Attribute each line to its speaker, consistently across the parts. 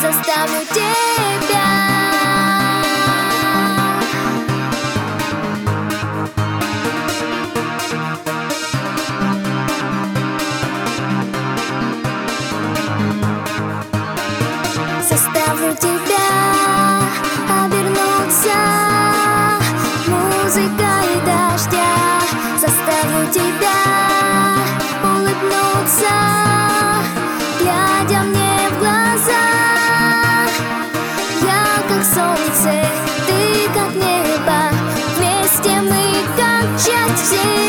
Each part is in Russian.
Speaker 1: Заставлю тебя Заставлю тебя обернуться. Музыкой дождя Заставлю тебя улыбнуться. Глядя мне в глаза Я как солнце, ты как небо. Вместе мы как часть вселенной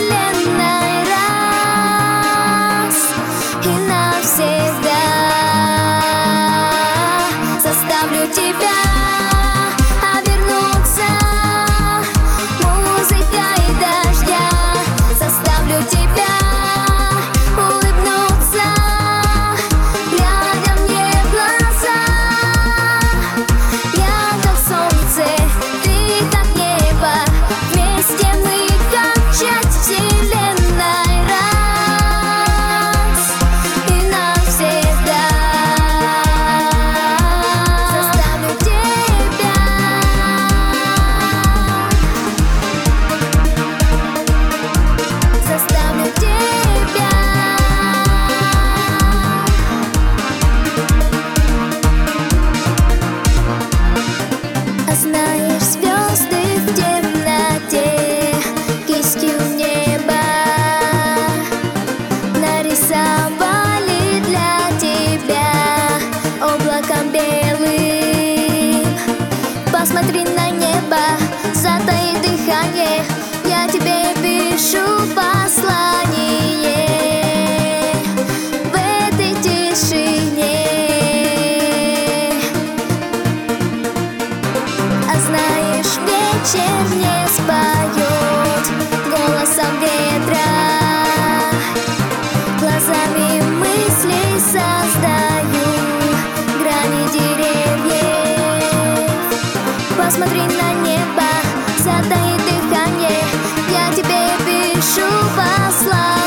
Speaker 1: дыхание Я тебе пишу послание В этой тишине. А знаешь, вечер не споет голосом ветра. Глазами мыслей создаю грани деревьев. Посмотри на небо, Задает дыхание, я тебе пишу послание.